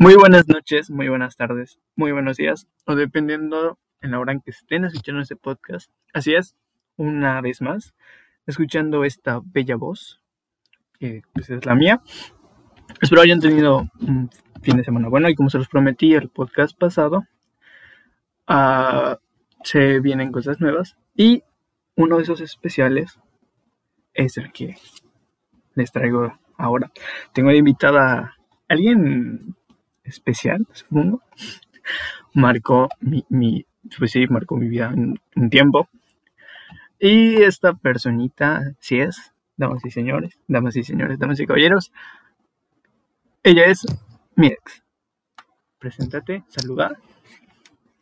Muy buenas noches, muy buenas tardes, muy buenos días, o dependiendo en la hora en que estén escuchando este podcast. Así es, una vez más, escuchando esta bella voz, que pues es la mía. Espero hayan tenido un fin de semana bueno y como se los prometí el podcast pasado, uh, se vienen cosas nuevas y uno de esos especiales es el que les traigo ahora. Tengo invitada a alguien especial, supongo. Marcó mi, mi, pues sí, marcó mi vida en un tiempo. Y esta personita, si es, damas y señores, damas y señores, damas y caballeros, ella es mi ex. Preséntate, saluda.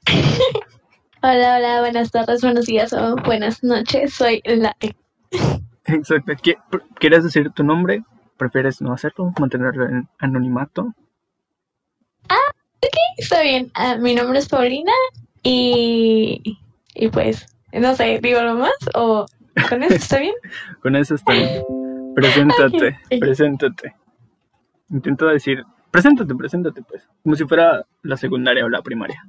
Hola, hola, buenas tardes, buenos días o buenas noches. Soy la ex. Exacto. ¿Quieres decir tu nombre? ¿Prefieres no hacerlo? ¿Mantenerlo en anonimato? Ah, ok, está bien. Ah, mi nombre es Paulina y, y pues, no sé, ¿digo lo más o con eso está bien? con eso está bien. Preséntate, preséntate. Intento decir, preséntate, preséntate pues, como si fuera la secundaria o la primaria.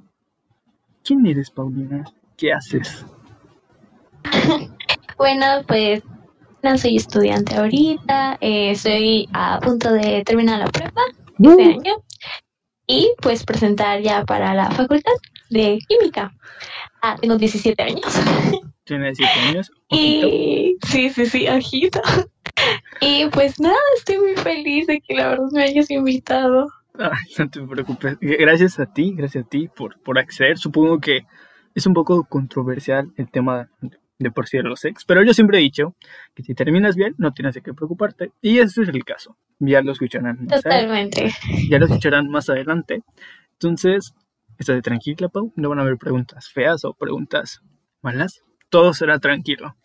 ¿Quién eres, Paulina? ¿Qué haces? bueno, pues soy estudiante ahorita, eh, estoy a punto de terminar la prepa este año y pues presentar ya para la facultad de química. Ah, tengo 17 años. ¿Tienes 17 años? Y sí, sí, sí, ojito. Y pues nada, estoy muy feliz de que la verdad me hayas invitado. Ay, no te preocupes. Gracias a ti, gracias a ti por, por acceder. Supongo que es un poco controversial el tema de por sí de los ex, pero yo siempre he dicho que si terminas bien, no tienes de qué preocuparte. Y ese es el caso. Ya lo escucharán más Totalmente. Ya lo escucharán más adelante. Entonces, estate tranquila, Pau. No van a haber preguntas feas o preguntas malas. Todo será tranquilo.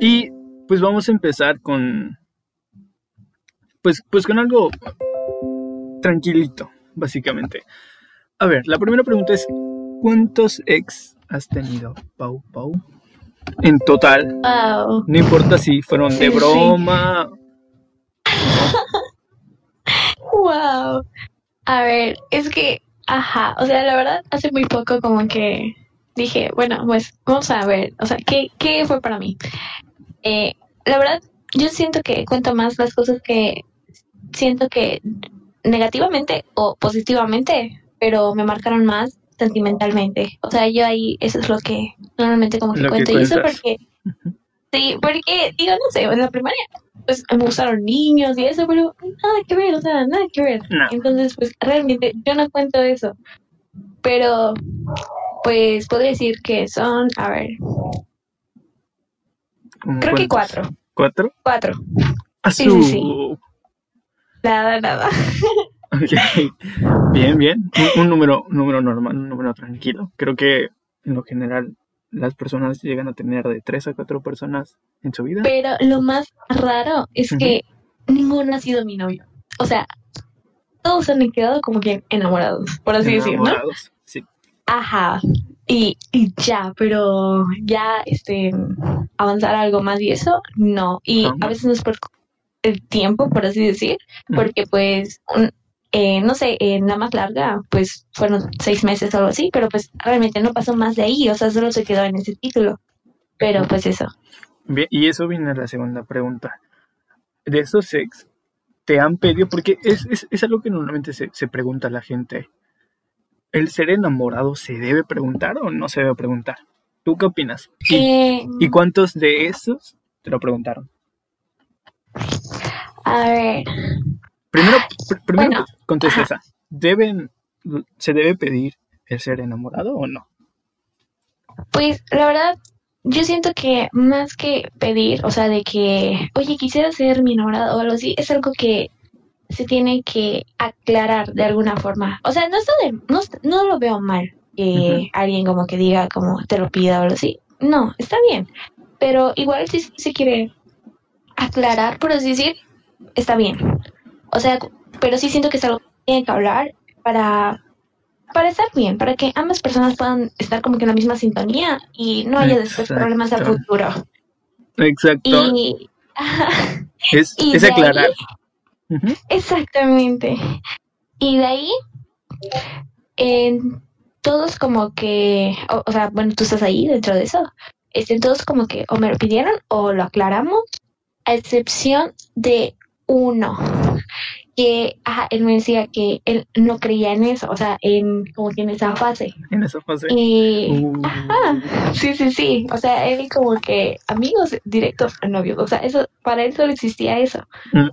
Y pues vamos a empezar con. Pues, pues con algo tranquilito, básicamente. A ver, la primera pregunta es: ¿Cuántos ex has tenido, Pau Pau? En total. No importa si fueron de broma. wow. A ver, es que, ajá, o sea, la verdad, hace muy poco como que dije, bueno, pues vamos a ver, o sea, ¿qué, qué fue para mí? Eh, la verdad, yo siento que cuento más las cosas que siento que negativamente o positivamente, pero me marcaron más sentimentalmente. O sea, yo ahí, eso es lo que normalmente como que cuento. y eso porque, sí, porque, digo, no sé, en la primaria, pues me gustaron niños y eso, pero nada que ver, o sea, nada que ver. Entonces, pues realmente yo no cuento eso. Pero, pues podría decir que son, a ver, creo que cuatro. ¿Cuatro? Cuatro. Sí, sí, sí. Nada, nada. Bien, bien. Un, número, un número normal, un número tranquilo. Creo que en lo general las personas llegan a tener de tres a cuatro personas en su vida. Pero lo más raro es que ninguno ha sido mi novio. O sea, todos han quedado como que enamorados, por así decirlo. Enamorados, sí. Ajá. Y, y, ya, pero ya este avanzar algo más y eso, no. Y a veces no es por el tiempo, por así decir, porque pues eh, no sé, en la más larga, pues fueron seis meses o algo así, pero pues realmente no pasó más de ahí, o sea, solo se quedó en ese título. Pero pues eso. Bien, y eso viene a la segunda pregunta. De esos sex, ¿te han pedido? Porque es, es, es algo que normalmente se, se pregunta a la gente. ¿El ser enamorado se debe preguntar o no se debe preguntar? ¿Tú qué opinas? ¿Y, eh, ¿y cuántos de esos te lo preguntaron? A ver, Primero, primero contesta esa. ¿Deben, ¿Se debe pedir el ser enamorado o no? Pues la verdad, yo siento que más que pedir, o sea, de que, oye, quisiera ser mi enamorado o algo así, es algo que se tiene que aclarar de alguna forma. O sea, no está de, no, no lo veo mal que alguien como que diga, como te lo pida o algo así. No, está bien. Pero igual si se quiere aclarar, por así decir, está bien. O sea, pero sí siento que es algo que tiene que hablar para, para estar bien, para que ambas personas puedan estar como que en la misma sintonía y no haya después problemas al futuro. Exacto. Y, es, es aclarar. Ujú. Exactamente. Y de ahí, en todos como que, o, o sea, bueno, tú estás ahí dentro de eso. Este, todos como que o me lo pidieron o lo aclaramos, a excepción de uno, que ajá, él me decía que él no creía en eso, o sea, en como que en esa fase. En esa fase. Y Uh, Ajá, sí, sí, sí. O sea, él como que amigos directos a novios. O sea, eso, para él solo existía eso. Mm.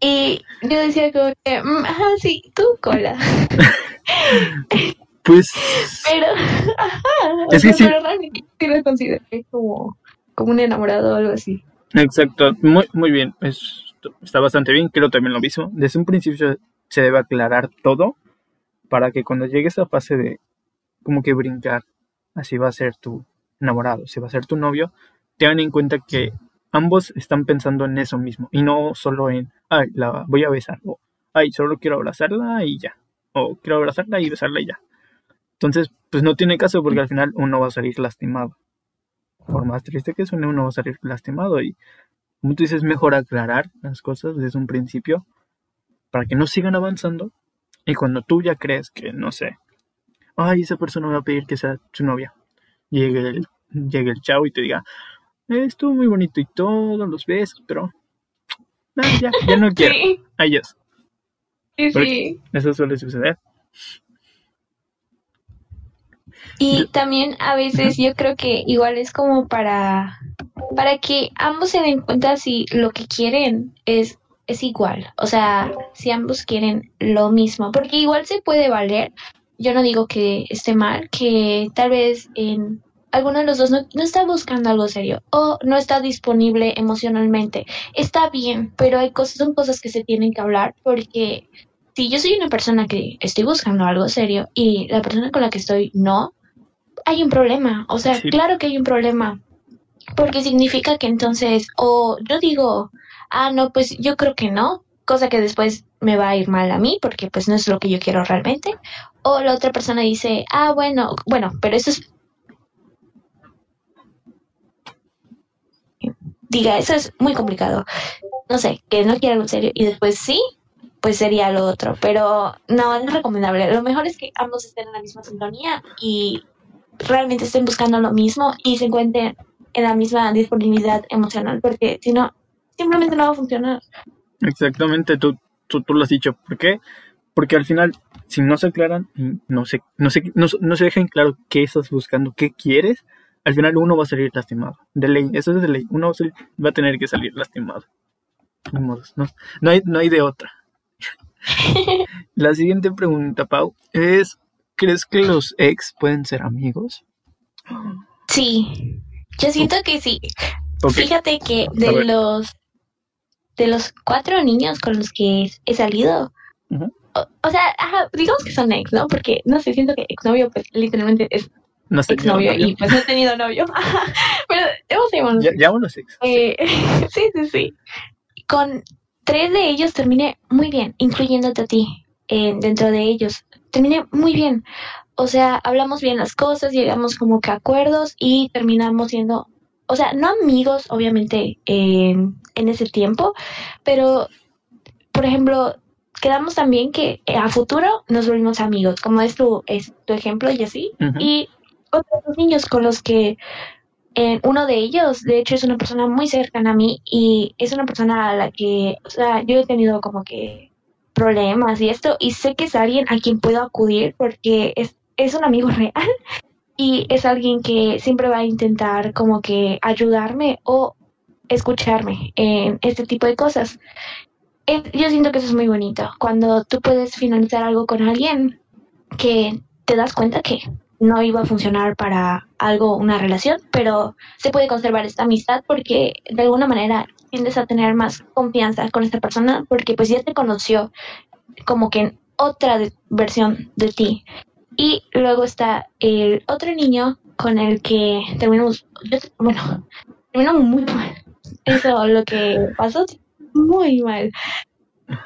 Y yo decía como que, mm, ajá, sí, tú cola. pues Pero, ajá, Es que sea, sí. pero realmente sí lo consideré como, como un enamorado o algo así. Exacto, muy, muy bien, es- está bastante bien, creo también lo mismo. Desde un principio se debe aclarar todo para que cuando llegue esa fase de como que brincar, así va a ser tu enamorado, si va a ser tu novio, tengan en cuenta que ambos están pensando en eso mismo y no solo en, ay, la voy a besar, o ay, solo quiero abrazarla y ya, o quiero abrazarla y besarla y ya. Entonces, pues no tiene caso porque al final uno va a salir lastimado. Por más triste que suene, uno va a salir lastimado y como tú dices, es mejor aclarar las cosas desde un principio para que no sigan avanzando y cuando tú ya crees que, no sé, ay, esa persona me va a pedir que sea su novia, llegue el, llegue el chavo y te diga, "Eh, estuvo muy bonito y todos los besos, pero no, ya, ya no quiero. Sí, Adiós. sí, sí. Eso suele suceder. Y también a veces yo creo que igual es como para, para que ambos se den cuenta si lo que quieren es, es igual. O sea, si ambos quieren lo mismo. Porque igual se puede valer. Yo no digo que esté mal, que tal vez en alguno de los dos no, no está buscando algo serio o no está disponible emocionalmente. Está bien, pero hay cosas, son cosas que se tienen que hablar porque si yo soy una persona que estoy buscando algo serio y la persona con la que estoy no, hay un problema. O sea, Sí. claro que hay un problema. Porque significa que entonces, o yo digo, ah, no, pues yo creo que no, cosa que después me va a ir mal a mí porque pues no es lo que yo quiero realmente. O la otra persona dice, ah, bueno, bueno, pero eso es... Diga, eso es muy complicado. No sé, que no quiera algo serio y después sí, pues sería lo otro. Pero no, es recomendable. Lo mejor es que ambos estén en la misma sintonía y realmente estén buscando lo mismo y se encuentren en la misma disponibilidad emocional, porque si no, simplemente no va a funcionar. Exactamente, tú, tú, tú lo has dicho. ¿Por qué? Porque al final, si no se aclaran no se, no se, no, no se dejan claro qué estás buscando, qué quieres, al final uno va a salir lastimado. De ley, eso es de ley. Uno va a, salir- va a tener que salir lastimado. No, no, hay, no hay de otra. La siguiente pregunta, Pau, es: ¿crees que los ex pueden ser amigos? Sí, yo siento que sí. Fíjate que de los de los cuatro niños con los que he salido, o, o sea, ajá, digamos que son ex, ¿no? Porque no sé, siento que exnovio, pues literalmente es no sé. exnovio y pues no he tenido novio. Pero hemos tenido Ya, ya unos ex. Eh, sí, sí, sí. Con tres de ellos terminé muy bien, incluyéndote a ti eh, dentro de ellos. Terminé muy bien. O sea, hablamos bien las cosas, llegamos como que a acuerdos y terminamos siendo, o sea, no amigos, obviamente, en, en ese tiempo, pero, por ejemplo, quedamos también que eh, a futuro nos volvimos amigos, como es tu, es tu ejemplo y así. Y otros niños con los que uno de ellos, de hecho, es una persona muy cercana a mí y es una persona a la que, o sea, yo he tenido como que problemas y esto, y sé que es alguien a quien puedo acudir porque es, es un amigo real y es alguien que siempre va a intentar como que ayudarme o escucharme en este tipo de cosas. Eh, Yo siento que eso es muy bonito, cuando tú puedes finalizar algo con alguien que te das cuenta que no iba a funcionar para algo, una relación, pero se puede conservar esta amistad porque de alguna manera tiendes a tener más confianza con esta persona porque pues ya te conoció como que en otra de- versión de ti. Y luego está el otro niño con el que terminamos, yo, bueno, terminamos muy mal. Eso lo que pasó, muy mal.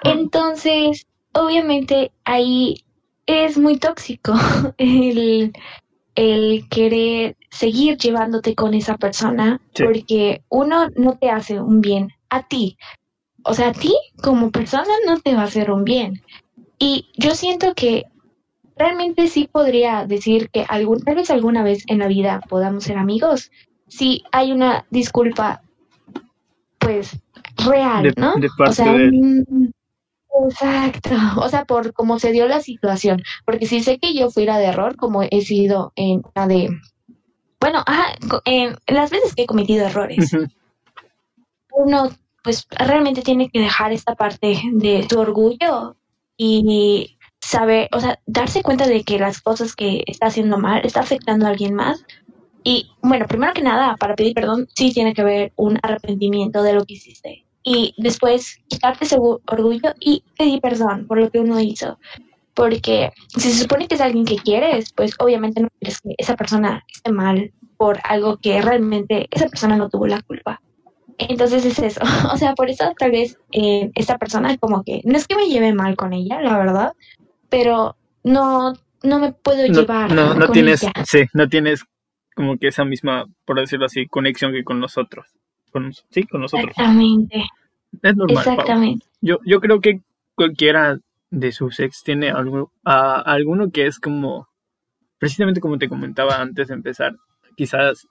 Entonces, obviamente ahí es muy tóxico el, el querer seguir llevándote con esa persona Sí. porque uno no te hace un bien a ti o sea, a ti como persona no te va a hacer un bien. Y yo siento que realmente sí podría decir que algún, tal vez alguna vez en la vida podamos ser amigos si hay una disculpa, pues, real, De- ¿no? de o parte sea, de él. Exacto, o sea, por cómo se dio la situación, porque si sé que yo fui la de error, como he sido en la de, bueno, ajá, en las veces que he cometido errores, uno pues realmente tiene que dejar esta parte de tu orgullo y saber, o sea, darse cuenta de que las cosas que está haciendo mal está afectando a alguien más. Y bueno, primero que nada, para pedir perdón, sí tiene que haber un arrepentimiento de lo que hiciste. Y después quitarte ese orgu- orgullo y pedir perdón por lo que uno hizo. Porque si se supone que es alguien que quieres, pues obviamente no quieres que esa persona esté mal por algo que realmente esa persona no tuvo la culpa. Entonces es eso. O sea, por eso tal vez eh, esta persona como que, no es que me lleve mal con ella, la verdad, pero no, no me puedo No, llevar no, no con tienes, ella. sí, no tienes como que esa misma, por decirlo así, conexión que con nosotros. Con, sí, con nosotros. Exactamente, Es normal. Pau. exactamente. Yo, yo creo que cualquiera de sus ex tiene algo, a, alguno que es como, precisamente como te comentaba antes de empezar, quizás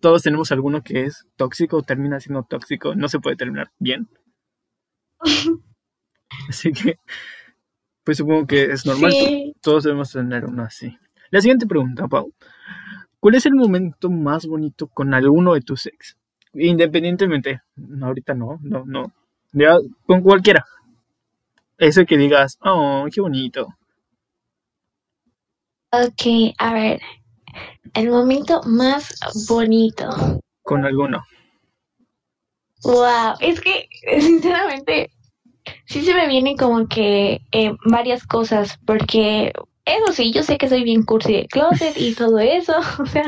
todos tenemos alguno que es tóxico, termina siendo tóxico, no se puede terminar bien. Así que, pues supongo que es normal, Sí. todos debemos tener uno así. La siguiente pregunta, Pau. ¿Cuál es el momento más bonito con alguno de tus ex? Independientemente, no, ahorita no, no, no. Ya, con cualquiera. Ese que digas, oh, qué bonito. Ok, a ver, el momento más bonito. Con alguno. Wow, es que sinceramente sí se me vienen como que eh, varias cosas, porque eso sí, yo sé que soy bien cursi de closet y todo eso, o sea,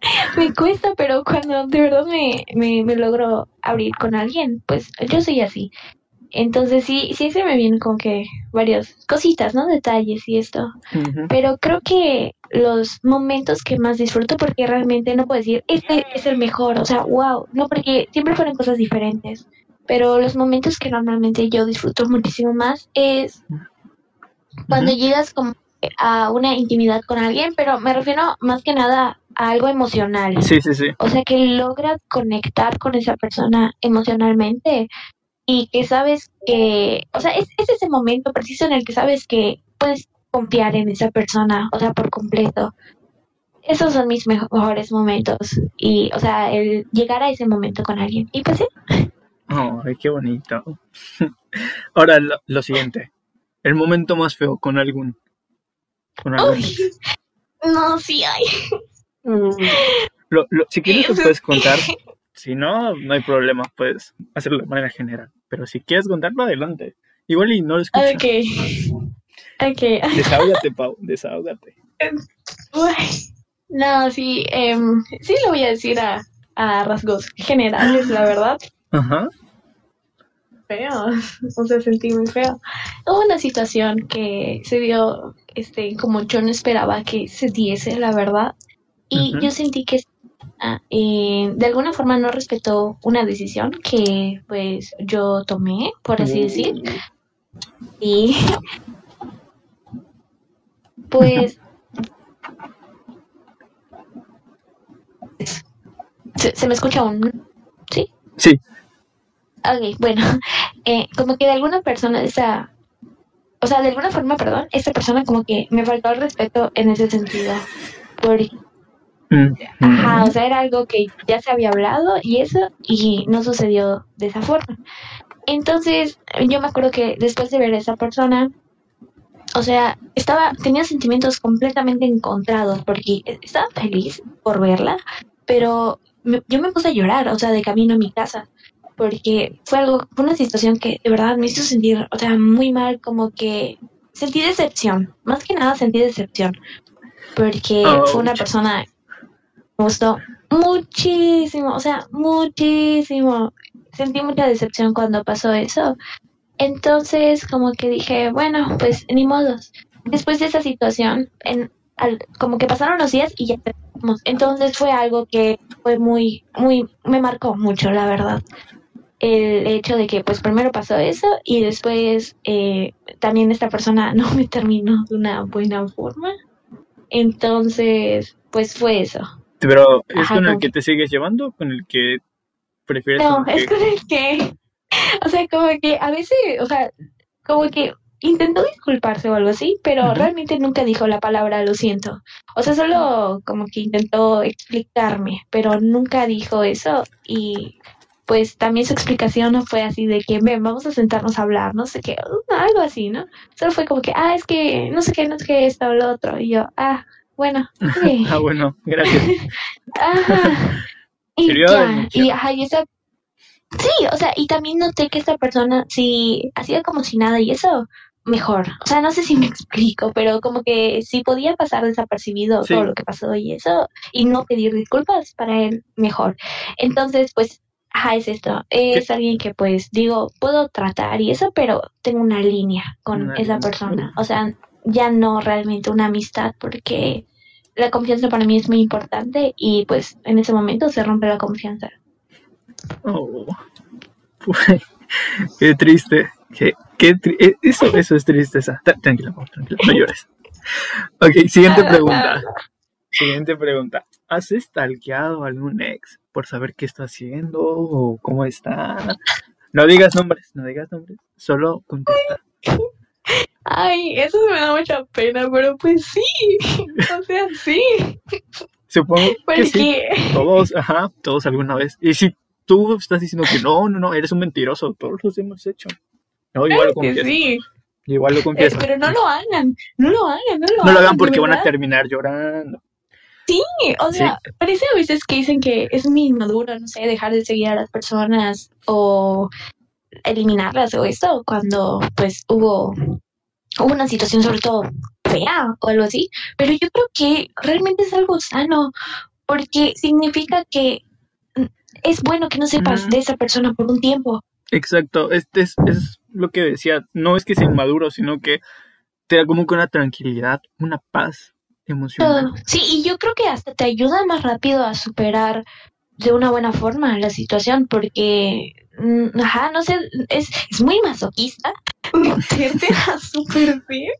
me cuesta, pero cuando de verdad me, me, me logro abrir con alguien, pues yo soy así. Entonces sí, sí se me vienen como que varias cositas, ¿no? Detalles y esto. Pero creo que los momentos que más disfruto, porque realmente no puedo decir, este es el mejor, o sea, wow, no, porque siempre fueron cosas diferentes. Pero los momentos que normalmente yo disfruto muchísimo más es cuando llegas como a una intimidad con alguien, pero me refiero más que nada a algo emocional. Sí, sí, sí. O sea, que logras conectar con esa persona emocionalmente y que sabes que, o sea, es, es ese momento preciso en el que sabes que puedes confiar en esa persona, o sea, por completo. Esos son mis mejores momentos y, o sea, el llegar a ese momento con alguien. Y pues sí, Ay, qué bonito. Ahora lo, lo siguiente. El momento más feo con algún. Con algún Uy. ex. no, sí hay. Lo- lo- si quieres lo puedes contar. Si no, no hay problema. Puedes hacerlo de manera general. Pero si quieres contarlo, adelante. Igual y no lo escucho. Ok. Ok. Desahógate, Pau. Desahógate. No, sí, em, sí lo voy a decir a, a rasgos generales, la verdad. Ajá. feo, o sea, sentí muy feo. Hubo una situación que se dio, este, como yo no esperaba que se diese, la verdad, y yo sentí que ah, eh, de alguna forma no respetó una decisión que, pues, yo tomé, por así decir, y pues se, se me escucha un sí Sí. Ok, bueno, eh, como que de alguna persona, esa, o sea, de alguna forma, perdón, esta persona como que me faltó el respeto en ese sentido. Porque, ajá, mm. o sea, era algo que ya se había hablado y eso, y no sucedió de esa forma. Entonces, yo me acuerdo que después de ver a esa persona, o sea, estaba, tenía sentimientos completamente encontrados, porque estaba feliz por verla, pero me- yo me puse a llorar, o sea, de camino a mi casa porque fue algo, fue una situación que de verdad me hizo sentir, o sea, muy mal, como que sentí decepción, más que nada sentí decepción, porque fue una Ouch. persona me gustó muchísimo, o sea, muchísimo, sentí mucha decepción cuando pasó eso, entonces como que dije, bueno, pues ni modos, después de esa situación, en, al- como que pasaron los días y ya terminamos. entonces fue algo que fue muy, muy, me marcó mucho, la verdad. el hecho de que pues primero pasó eso y después eh, también esta persona no me terminó de una buena forma. Entonces, pues fue eso. Pero ¿es Ajá, con el que te sigues llevando? ¿Con el que prefieres No, es con el que, o sea, como que a veces, o sea, como que intentó disculparse o algo así, pero realmente nunca dijo la palabra lo siento. O sea, solo como que intentó explicarme, pero nunca dijo eso y pues también su explicación no fue así de que, ven, vamos a sentarnos a hablar, no sé qué, algo así, ¿no? Solo fue como que, ah, es que no sé qué, no sé qué, esto o lo otro. Y yo, ah, bueno. Ah, bueno, gracias. Ajá. Y Sirvió de ya, mucho. y ajá, y esa, sí, o sea, y también noté que esta persona, sí, hacía como si nada y eso, mejor. O sea, no sé si me explico, pero como que si podía pasar desapercibido Sí. todo lo que pasó y eso, y no pedir disculpas para él, mejor. Entonces, pues, ajá, es esto. Es alguien que, pues, digo, puedo tratar y eso, pero tengo una línea con Una esa línea. persona. O sea, ya no realmente una amistad, porque la confianza para mí es muy importante y pues en ese momento se rompe la confianza. Oh. Qué triste. Qué, qué tri- eh, eso, eso es tristeza. Tranquila, tranquila, no llores. Ok, siguiente pregunta. Siguiente pregunta. ¿Has stalkeado a algún ex por saber qué está haciendo o cómo está? No digas nombres, no digas nombres. Solo contesta. Ay, eso me da mucha pena, pero pues sí, o sea, sí, Supongo que sí. Todos, ajá, todos alguna vez. Y si tú estás diciendo que no, no, no, eres un mentiroso, todos los hemos hecho. No, igual lo confieso. sí, Igual lo Eh, confieso. pero no lo hagan, no lo hagan, no lo No lo hagan hagan, porque van a terminar llorando. O sea, parece a veces que dicen que es muy inmaduro, no sé, dejar de seguir a las personas o eliminarlas o esto, cuando pues hubo una situación sobre todo fea o algo así, pero yo creo que realmente es algo sano, porque significa que es bueno que no sepas de esa persona por un tiempo. Exacto, este es, es lo que decía. No es que sea inmaduro, sino que te da como que una tranquilidad, una paz emocional. Sí, y yo creo que hasta te ayuda más rápido a superar de una buena forma la situación, porque, mm, ajá, no sé, es, es muy masoquista meterte a su perfil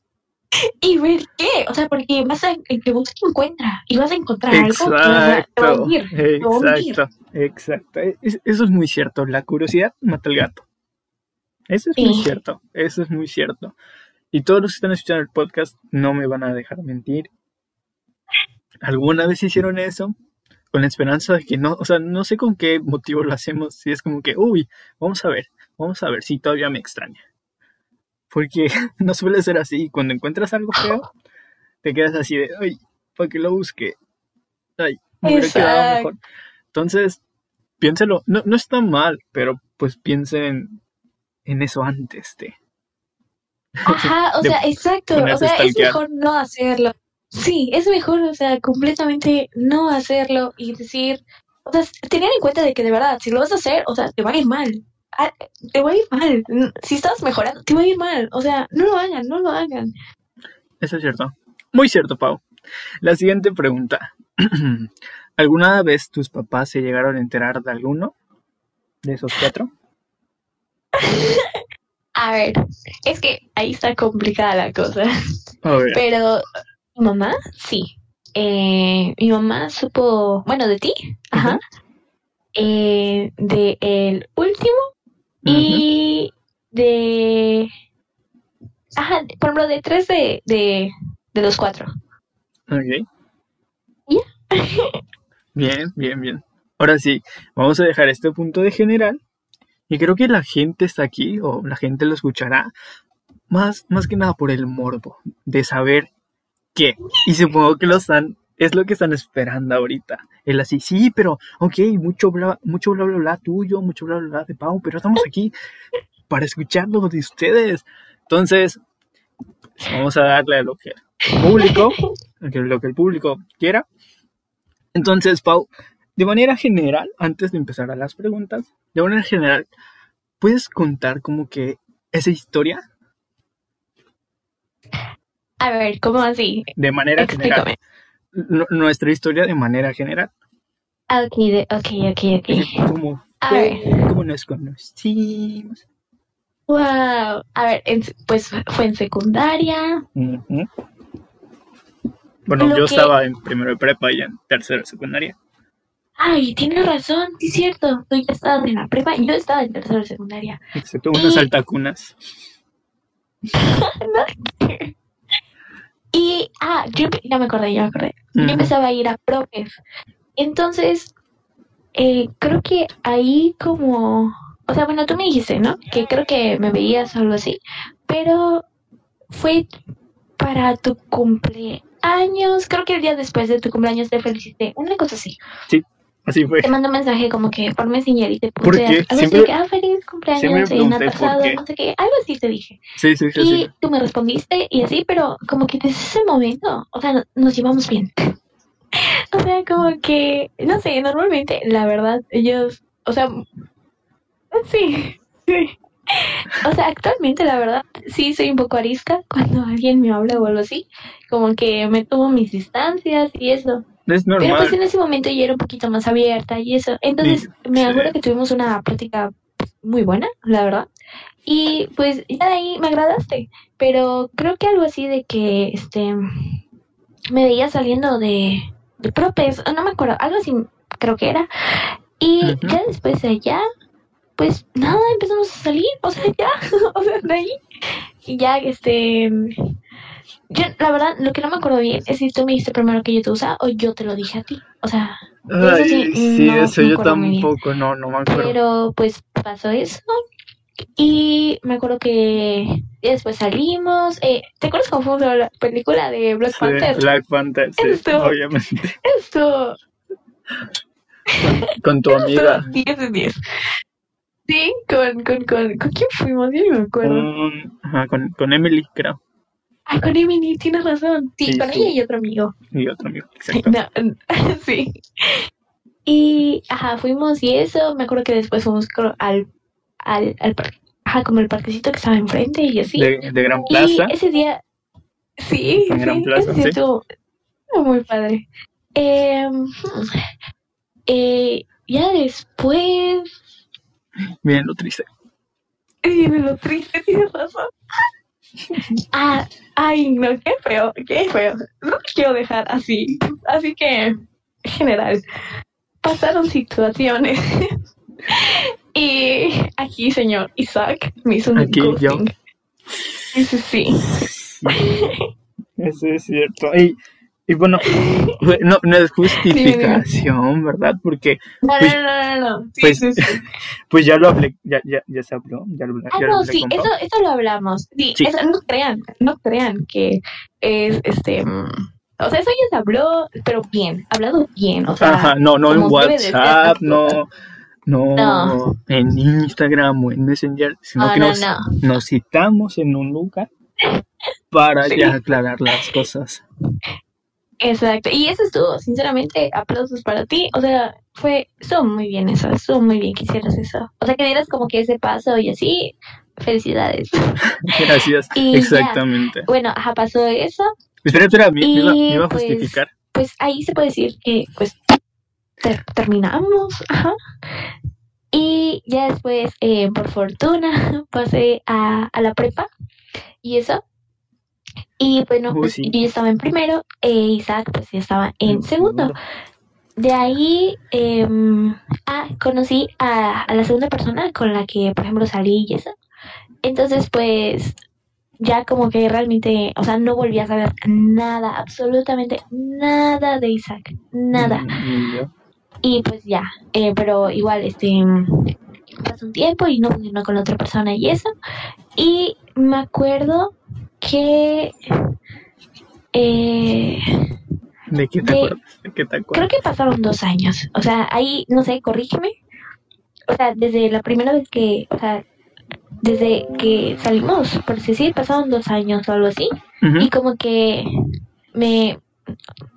y ver qué, o sea, porque vas a, en que busca encuentra y vas a encontrar algo que va- te va a Exacto, hundir. exacto, exacto. Es- eso es muy cierto. La curiosidad mata al gato. Eso es muy cierto. Eso es muy cierto. Y todos los que están escuchando el podcast no me van a dejar mentir. ¿Alguna vez hicieron eso? Con la esperanza de que no, o sea, no sé con qué motivo lo hacemos. Si es como que, uy, vamos a ver, vamos a ver si todavía me extraña. Porque no suele ser así. Cuando encuentras algo feo, te quedas así de, ay, para que lo busque. Ay, me hubiera quedado mejor. Entonces, piénselo. No, no está mal, pero pues piensen en eso antes de. Ajá, o de sea, exacto, o sea, es mejor no hacerlo. Sí, es mejor, o sea, completamente no hacerlo y decir, o sea, tener en cuenta de que de verdad, si lo vas a hacer, o sea, te va a ir mal. Ah, Te va a ir mal. Si estás mejorando, te va a ir mal. O sea, no lo hagan, no lo hagan. Eso es cierto. Muy cierto, Pau. La siguiente pregunta. ¿Alguna vez tus papás se llegaron a enterar de alguno de esos cuatro? A ver, es que ahí está complicada la cosa. Pero mi mamá, sí. Eh, mi mamá supo, bueno, de ti, ajá. Eh, de el último y de, ajá, por ejemplo, de tres de, de, de los cuatro. Ok. Ya. Bien, bien, bien. Ahora sí, vamos a dejar este punto de general. Y creo que la gente está aquí, o la gente lo escuchará, más, más que nada por el morbo de saber qué. Y supongo que lo están, es lo que están esperando ahorita. El así, sí, pero, ok, mucho bla, mucho bla, bla, bla tuyo, mucho bla, bla, bla de Pau, pero estamos aquí para escucharlo de ustedes. Entonces, vamos a darle a lo que el público, lo que- el público quiera. Entonces, Pau, de manera general, antes de empezar a las preguntas, de manera general, ¿puedes contar como que esa historia? A ver, ¿cómo así? De manera general. Explícame. N- nuestra historia de manera general. Ok, de, ok, ok, ok. ¿Cómo fue ver. como nos conocimos. Wow. A ver, en- pues fue en secundaria. Bueno, Lo yo que- estaba en primero de prepa y en tercero de secundaria. Ay, tienes razón, sí es cierto. Tú ya estabas en la prepa y yo estaba en tercero de secundaria. Se tuvo unas Y- altacunas. Y, ah, yo ya me acordé, ya me acordé. Yo empezaba a ir a profes. Entonces, eh, creo que ahí como, o sea, bueno, tú me dijiste, ¿no? Que creo que me veías o algo así, pero fue para tu cumpleaños, creo que el día después de tu cumpleaños te felicité, una cosa así. Así fue. Te mandé un mensaje como que por Messenger y te ¿Por puse qué? algo así Siempre- de que, ah, feliz cumpleaños en por qué. no sé qué, algo así te dije. Sí, sí, sí. Y sí. tú me respondiste y así, pero como que desde ese momento, o sea, no- nos llevamos bien. o sea, como que, no sé, normalmente, la verdad, ellos, o sea, sí, sí. O sea, actualmente, la verdad, sí soy un poco arisca cuando alguien me habla o algo así. Como que me tomo mis distancias y eso. Es Pero pues en ese momento yo era un poquito más abierta y eso. Entonces me sí. acuerdo que tuvimos una plática pues, muy buena, la verdad. Y pues ya de ahí me agradaste. Pero creo que algo así de que este me veía saliendo de, de propes, no me acuerdo, algo así creo que era. Y ya después de allá, pues nada, empezamos a salir, o sea, ya, o sea, de ahí. Y ya, este, yo, la verdad, lo que no me acuerdo bien es si tú me dijiste primero que yo te usaba o yo te lo dije a ti. O sea, eso Ay, sí, sí, no eso yo tampoco, no, no me acuerdo. pero pues pasó eso. Y me acuerdo que después salimos. Eh, ¿Te acuerdas cómo fuimos a la película de Black Sí, Panther? Black Panther, sí, Esto- obviamente. Esto, Con tu amiga. esto 10 de 10. Sí, con, con, con, ¿con quién fuimos? Yo no me acuerdo. Ajá, con, con Emily, creo. Ah, con Emily, tienes razón. Sí, Sí, con sí. ella y otro amigo. Y otro amigo, exacto. No, sí. Y, ajá, fuimos y eso. Me acuerdo que después fuimos al, al, al parque. Ajá, como el parquecito que estaba enfrente y así. De, de Gran y Plaza. ese día, sí, En Gran sí, Plaza, ese día sí. estuvo estuvo muy padre. Eh, hmm, eh, ya después, Bien, lo triste. viene lo triste, tienes razón. Ah, ay, no, qué feo, qué feo. No quiero dejar así. Así que, en general, pasaron situaciones. y aquí, señor Isaac, me hizo un Aquí yo. ghosting. Eso sí. Eso es cierto. Y, y bueno, no, no es justificación, ¿verdad? Porque No, Pues- no, no, no, no. Sí, pues- sí, sí. pues ya lo hablé, ya, ya, ya se habló, ya lo, Ah, ya lo no, hablé sí, eso, eso lo hablamos. Sí, eso no crean, no crean que es este. mm, O sea, eso ya se habló, pero bien, hablado bien. O sea, Ajá, no, no en WhatsApp, no, no, No. en Instagram o en Messenger, sino No, que no, nos, no. nos citamos en un lugar para Sí. ya aclarar las cosas. Exacto. Y eso estuvo, sinceramente, aplausos para ti. O sea, fue, estuvo muy bien eso, estuvo muy bien que hicieras eso. O sea, que dieras como que ese paso y así, felicidades. Gracias, Y ya. exactamente. Bueno, ajá, pasó eso. Espera, espera, me, me iba, me Y, iba a pues, justificar. pues ahí se puede decir que pues ter- terminamos, ajá. Y ya después, eh, por fortuna, pasé a, a la prepa y eso. Y bueno, pues sí. yo estaba en primero, e Isaac pues ya estaba en En segundo. De ahí em, ah, conocí a, a la segunda persona con la que, por ejemplo, salí y eso. Entonces, pues, ya como que realmente, o sea, no volví a saber nada, absolutamente nada de Isaac, nada. Mm. Y pues ya, eh, pero igual, este, pasó un tiempo y no funcionó con la otra persona y eso. Y me acuerdo que... Eh, ¿De qué te de- acuerdas? ¿De qué te Creo que pasaron dos años. O sea, ahí, no sé, corrígeme. O sea, desde la primera vez que, o sea, desde que salimos, por decir, pasaron dos años o algo así. Y como que me,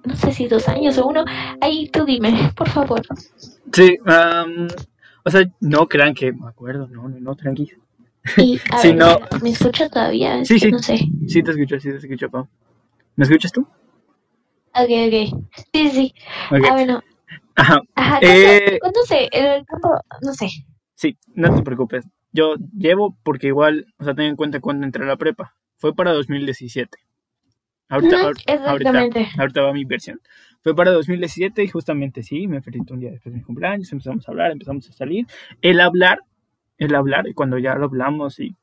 no sé si dos años o uno. Ahí tú dime, por favor. Sí, am, o sea, no crean que me acuerdo, no, no, no, tranquilo. Y a Sí, ver, no. ¿me escucha todavía? Es Sí, que sí. No sé. Sí te escucho, sí te escucho, Pau. ¿Me escuchas tú? Ok, ok. Sí, sí. Ok. Ah, bueno. Ajá. Ajá, Eh, ¿cuánto, cuánto sé? El tiempo, no sé. Sí, no te preocupes. Yo llevo porque igual, o sea, ten en cuenta cuando entré a la prepa. Fue para 2017. Ahorita, ahorita, ahorita va mi versión. Fue para 2017 y justamente sí, me felicitó un día después de mi cumpleaños, empezamos a hablar, empezamos a salir. El hablar, el hablar, y cuando ya lo hablamos y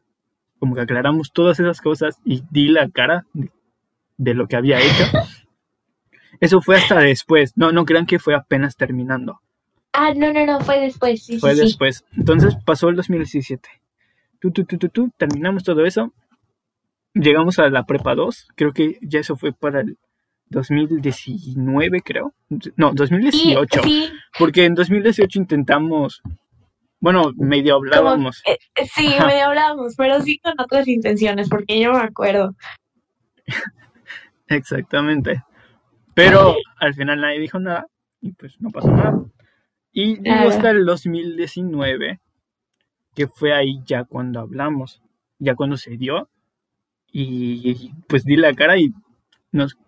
como que aclaramos todas esas cosas y di la cara de, de lo que había hecho, eso fue hasta después. No, no crean que fue apenas terminando. Ah, no, no, no, fue después, sí, Fue sí, sí. después. Entonces pasó el 2017. Tú, tú, tú, tú, tú, terminamos todo eso. Llegamos a la prepa 2. Creo que ya eso fue para el 2019, creo. No, Sí, 2018. sí, Porque en 2018 intentamos. Bueno, medio como, hablábamos. eh, eh, sí, Ajá. medio hablamos, pero sí con otras intenciones, porque yo me acuerdo. Exactamente. Pero al final nadie dijo nada. Y pues no pasó nada. Y Nada. hasta el 2019. Que fue ahí ya cuando hablamos. Ya cuando se dio. Y pues di la cara y nos,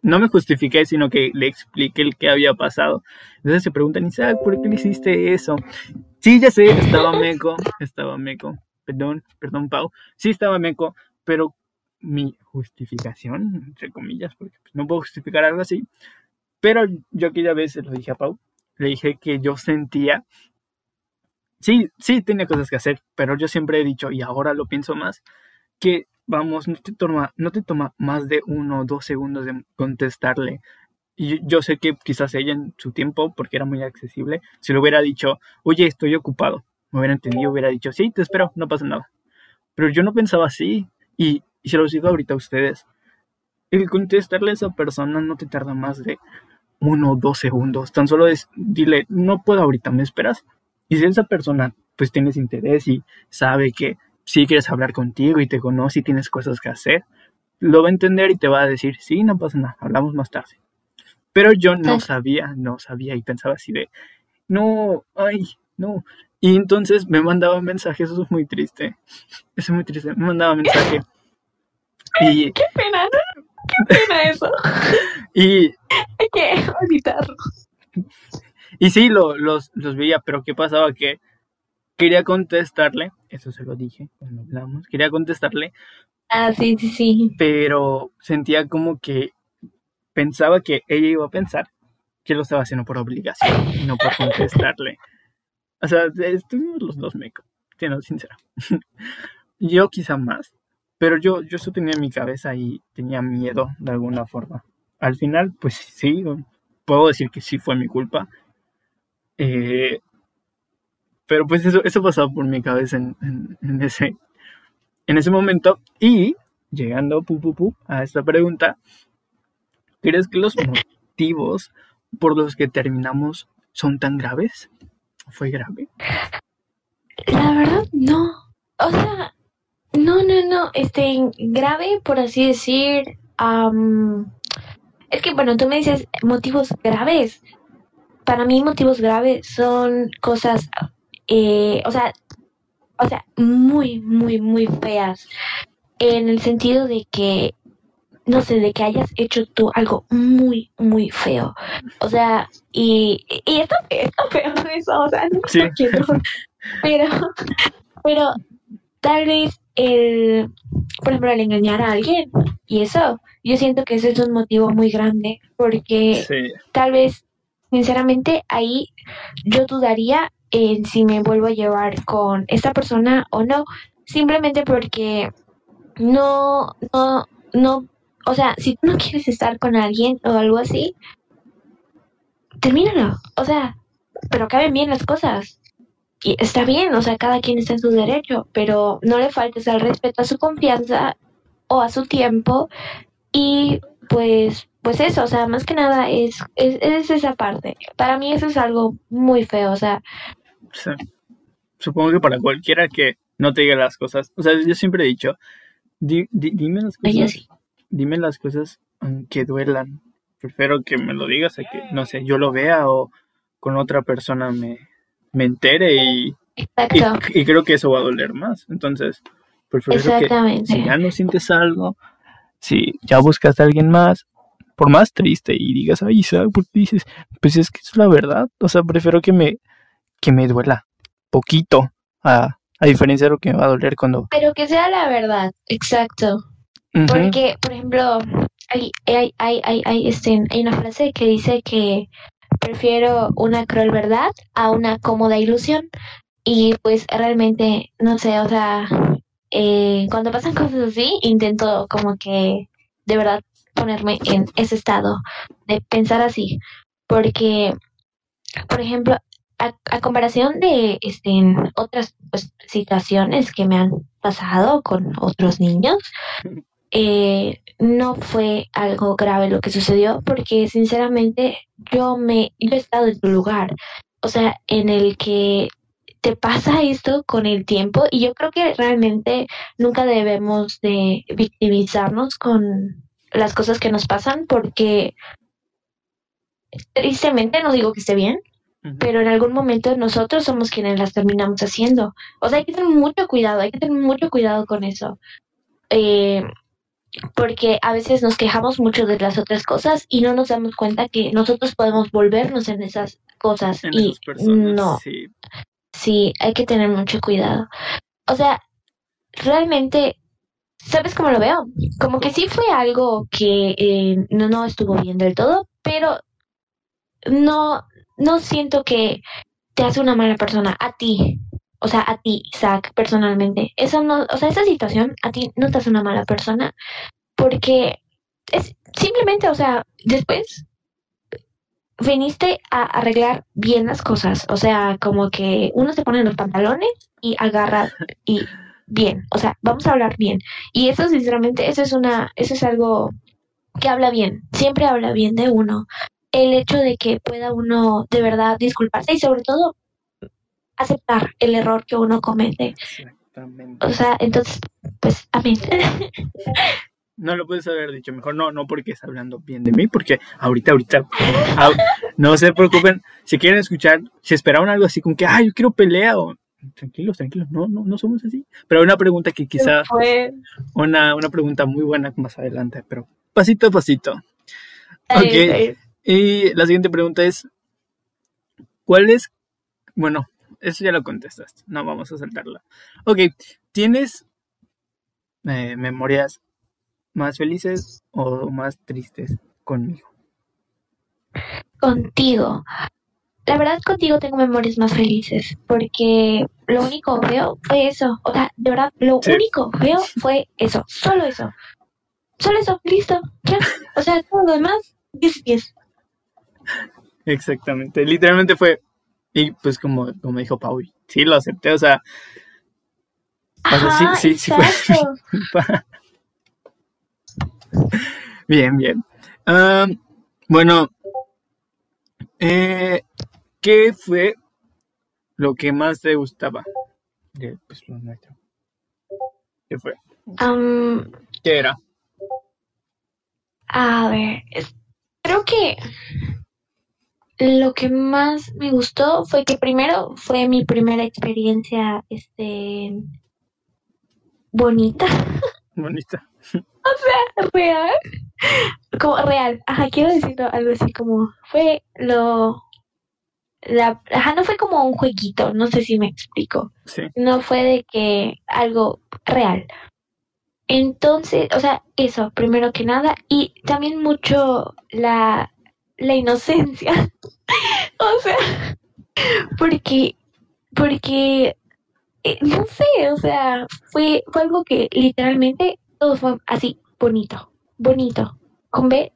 no me justifiqué, sino que le expliqué el que había pasado. Entonces se preguntan, Isaac, ¿por qué le hiciste eso? Sí, ya sé, estaba meco, estaba meco. Perdón, perdón, Pau. Sí, estaba meco, pero mi justificación, entre comillas, porque pues, no puedo justificar algo así. Pero yo aquella vez se lo dije a Pau, le dije que yo sentía, sí, sí tenía cosas que hacer, pero yo siempre he dicho, y ahora lo pienso más, que vamos, no te toma, no te toma más de uno o dos segundos de contestarle. Y yo- sé que quizás ella en su tiempo, porque era muy accesible, si le hubiera dicho, oye, estoy ocupado, me hubiera entendido, hubiera dicho, sí, te espero, no pasa nada. Pero yo no pensaba así, y, y se los digo ahorita a ustedes. El contestarle a esa persona no te tarda más de uno o dos segundos. Tan solo es, dile, no puedo ahorita, ¿me esperas? Y si esa persona, pues tienes interés y sabe que sí quieres hablar contigo y te conoce y tienes cosas que hacer, lo va a entender y te va a decir, sí, no pasa nada, hablamos más tarde. Pero yo no sabía, no sabía y pensaba así de, no, ay, no. Y entonces me mandaba mensajes, eso es muy triste. Eso es muy triste. Me mandaba mensaje. Y, Qué pena, ¿no? Qué pena eso. y, Hay que evitarlo. y sí, lo- los, los veía, pero ¿qué pasaba? Que quería contestarle, eso se lo dije cuando hablamos, quería contestarle, Ah, sí, sí, sí. pero sentía como que pensaba que ella iba a pensar que lo estaba haciendo por obligación y no por contestarle. O sea, estuvimos los dos meco, siendo sincero. yo quizá más, pero yo, yo eso tenía en mi cabeza y tenía miedo de alguna forma. Al final, pues sí, puedo decir que sí fue mi culpa. Eh, pero pues eso, eso pasaba por mi cabeza en, en- en ese, en ese momento. Y llegando pu, pu, pu, a esta pregunta, ¿crees que los motivos por los que terminamos son tan graves? ¿Fue grave? La verdad, no. O sea, no, no, no. Este, grave, por así decir. es que, bueno, tú me dices motivos graves. Para mí, motivos graves son cosas, eh, o sea, o sea, muy, muy, muy feas. En el sentido de que, no sé, de que hayas hecho tú algo muy, muy feo. O sea, y, y está, está feo eso, o sea, no Sí. quiero. Pero, pero tal vez el, por ejemplo, el engañar a alguien y eso, yo siento que ese es un motivo muy grande porque Sí, tal vez, sinceramente, ahí yo dudaría en si me vuelvo a llevar con esta persona o no, simplemente porque no, no, no, o sea, si tú no quieres estar con alguien o algo así, termínalo, o sea, pero caben bien las cosas. Y está bien, o sea, cada quien está en su derecho, pero no le faltes al respeto a su confianza o a su tiempo y pues pues eso, o sea, más que nada es, es, es esa parte. Para mí eso es algo muy feo, o sea, sí. Supongo que para cualquiera que no te diga las cosas, o sea, yo siempre he dicho, di- di- dime las cosas, sí. Dime las cosas aunque duelan. Prefiero que me lo digas a que, no sé, yo lo vea o con otra persona me, me entere y, y, creo que eso va a doler más. Entonces, prefiero que si ya no sientes algo, si ya buscas a alguien más, por más triste y digas, ay, Isaac, ¿por qué dices? Pues es que es la verdad. O sea, prefiero que me, que me duela poquito a, a diferencia de lo que me va a doler cuando... Pero que sea la verdad, exacto. Porque, por ejemplo, hay, hay, hay, hay, hay, este, hay una frase que dice que prefiero una cruel verdad a una cómoda ilusión. Y pues realmente, no sé, o sea, eh, cuando pasan cosas así, intento como que de verdad ponerme en ese estado de pensar así. Porque, por ejemplo, a, a comparación de este, en otras pues, situaciones que me han pasado con otros niños, eh, no fue algo grave lo que sucedió porque sinceramente yo me yo he estado en tu lugar o sea en el que te pasa esto con el tiempo y yo creo que realmente nunca debemos de victimizarnos con las cosas que nos pasan porque tristemente no digo que esté bien pero en algún momento nosotros somos quienes las terminamos haciendo. O sea, hay que tener mucho cuidado, hay que tener mucho cuidado con eso. Eh, porque a veces nos quejamos mucho de las otras cosas y no nos damos cuenta que nosotros podemos volvernos en esas cosas. En y esas personas, no, sí. sí, hay que tener mucho cuidado. O sea, realmente, ¿sabes cómo lo veo? Como que sí fue algo que eh, no, no estuvo bien del todo, pero no, no siento que te hace una mala persona a ti. O sea, a ti, Isaac, personalmente. Eso no, o sea, esa situación a ti no te hace una mala persona porque es simplemente, o sea, después viniste a arreglar bien las cosas. O sea, como que uno se pone en los pantalones y agarra y bien. O sea, vamos a hablar bien. Y eso, sinceramente, eso es una, eso es algo que habla bien. Siempre habla bien de uno. El hecho de que pueda uno de verdad disculparse y sobre todo aceptar el error que uno comete. Exactamente. O sea, entonces, pues, amén. No lo puedes haber dicho mejor, no, no porque está hablando bien de mí, porque ahorita, ahorita, au- no se preocupen, si quieren escuchar, si esperaban algo así como que, ay, yo quiero pelea, o tranquilos, tranquilos, no, no, no somos así. Pero hay una pregunta que quizá, Fue- una, una pregunta muy buena más adelante, pero pasito a pasito. Ay, Ok. ay. Y la siguiente pregunta es, ¿cuál es, bueno, eso ya lo contestaste, no vamos a saltarla. Ok, ¿tienes eh, memorias más felices o más tristes conmigo? Contigo. La verdad, contigo tengo memorias más felices, porque lo único feo fue eso. O sea, de verdad, lo Sí. único feo fue eso. Solo eso. Solo eso, listo. Ya. O sea, todo lo demás, 10 10. Exactamente, literalmente fue, y pues como, como dijo Pau, sí lo acepté, o sea, sí- sí- sí fue-. Bien, bien. Bueno, eh, ¿qué fue lo que más te gustaba de pues, lo nuestro? ¿Qué fue? ¿Qué era? A ver, es- creo que lo que más me gustó fue que primero fue mi primera experiencia, este, bonita, Bonita. real, como real, ajá, quiero decirlo algo así como, fue lo, la, ajá, no fue como un jueguito, no sé si me explico, Sí. no fue de que algo real. Entonces, o sea, eso, primero que nada, y también mucho la, la inocencia. o sea, porque, porque, eh, no sé, o sea, fue, fue algo que literalmente todo fue así, bonito, bonito, con B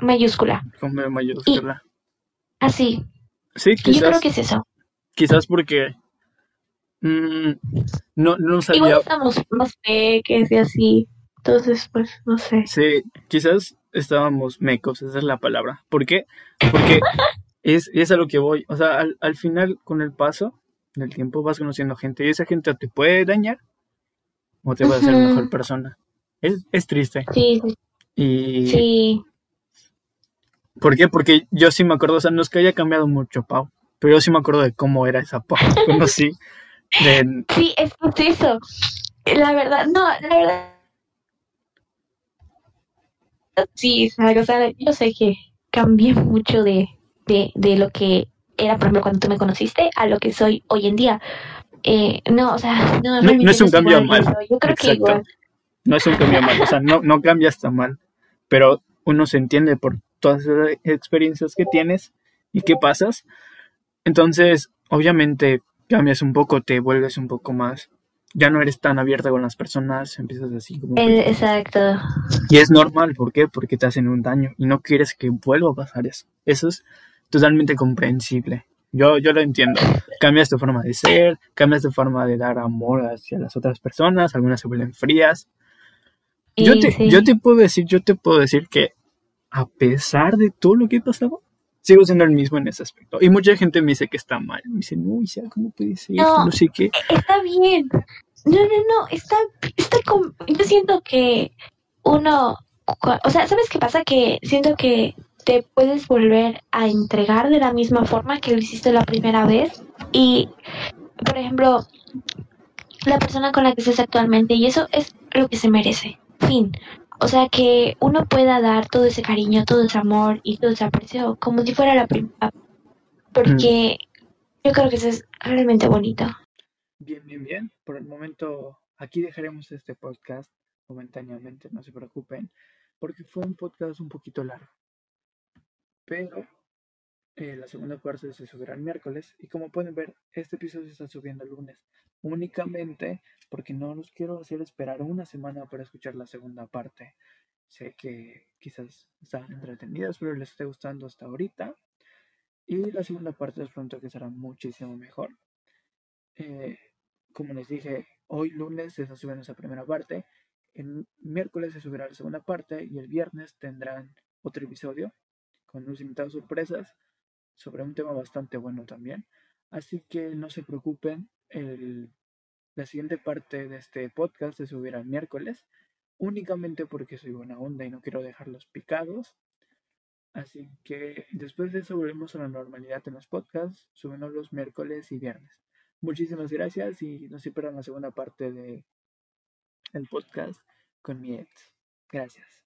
mayúscula, Con B mayúscula. así. Sí, Y yo creo quizás, que es eso. quizás porque mm, no, no Igual sabía. estamos más peques y así, entonces, pues, no sé. Sí, quizás estábamos mecos, esa es la palabra. ¿Por qué? Porque es, es a lo que voy. O sea, al, al final, con el paso del tiempo, vas conociendo gente y esa gente te puede dañar o te va a hacer Ujú. mejor persona. Es, es triste. Sí, Y sí. ¿por qué? Porque yo sí me acuerdo, o sea, no es que haya cambiado mucho, Pau, pero yo sí me acuerdo de cómo era esa Pau conocí. De, Sí, es eso. La verdad, no, la verdad. Sí, o sea, yo sé que cambié mucho de, de, de lo que era, por ejemplo, cuando tú me conociste a lo que soy hoy en día. Eh, no, o sea, no, No, no es un cambio mal. Yo creo que igual. No es un cambio mal, o sea, no, no cambia hasta mal, pero uno se entiende por todas esas experiencias que tienes y que pasas. Entonces, obviamente, cambias un poco, te vuelves un poco más, ya no eres tan abierta con las personas, empiezas así como... exacto. Y es normal, ¿por qué? Porque te hacen un daño y no quieres que vuelva a pasar eso. Eso es totalmente comprensible. Yo, yo lo entiendo. Cambias tu forma de ser, cambias tu forma de dar amor hacia las otras personas, algunas se vuelven frías. Yo te, sí. yo te puedo decir, yo te puedo decir que a pesar de todo lo que he pasado, sigo siendo el mismo en ese aspecto. Y mucha gente me dice que está mal. Me dicen, uy, Isa, ¿cómo puede ser? No. No sé qué. Está bien. No, no, no, está, está com- Yo siento que uno, o sea, ¿sabes qué pasa? Que siento que te puedes volver a entregar de la misma forma que lo hiciste la primera vez y, por ejemplo, la persona con la que estás actualmente y eso es lo que se merece. Fin. O sea, que uno pueda dar todo ese cariño, todo ese amor y todo ese aprecio como si fuera la primera. Porque yo creo que eso es realmente bonito. Bien, bien, bien. Por el momento, aquí dejaremos este podcast momentáneamente, no se preocupen, porque fue un podcast un poquito largo. Pero eh, la segunda parte se subirá el miércoles y como pueden ver, este episodio se está subiendo el lunes. Únicamente porque no los quiero hacer esperar una semana para escuchar la segunda parte. Sé que quizás están entretenidos, pero les esté gustando hasta ahorita. Y la segunda parte les pronto que será muchísimo mejor. Eh, como les dije, hoy lunes se subiendo esa primera parte. El miércoles se subirá la segunda parte y el viernes tendrán otro episodio con unos invitados sorpresas sobre un tema bastante bueno también. Así que no se preocupen, el- la siguiente parte de este podcast se subirá el miércoles, únicamente porque soy buena onda y no quiero dejarlos picados. Así que después de eso volvemos a la normalidad en los podcasts, subiendo los miércoles y viernes. Muchísimas gracias y no se pierdan la segunda parte de el podcast con mi ex. Gracias.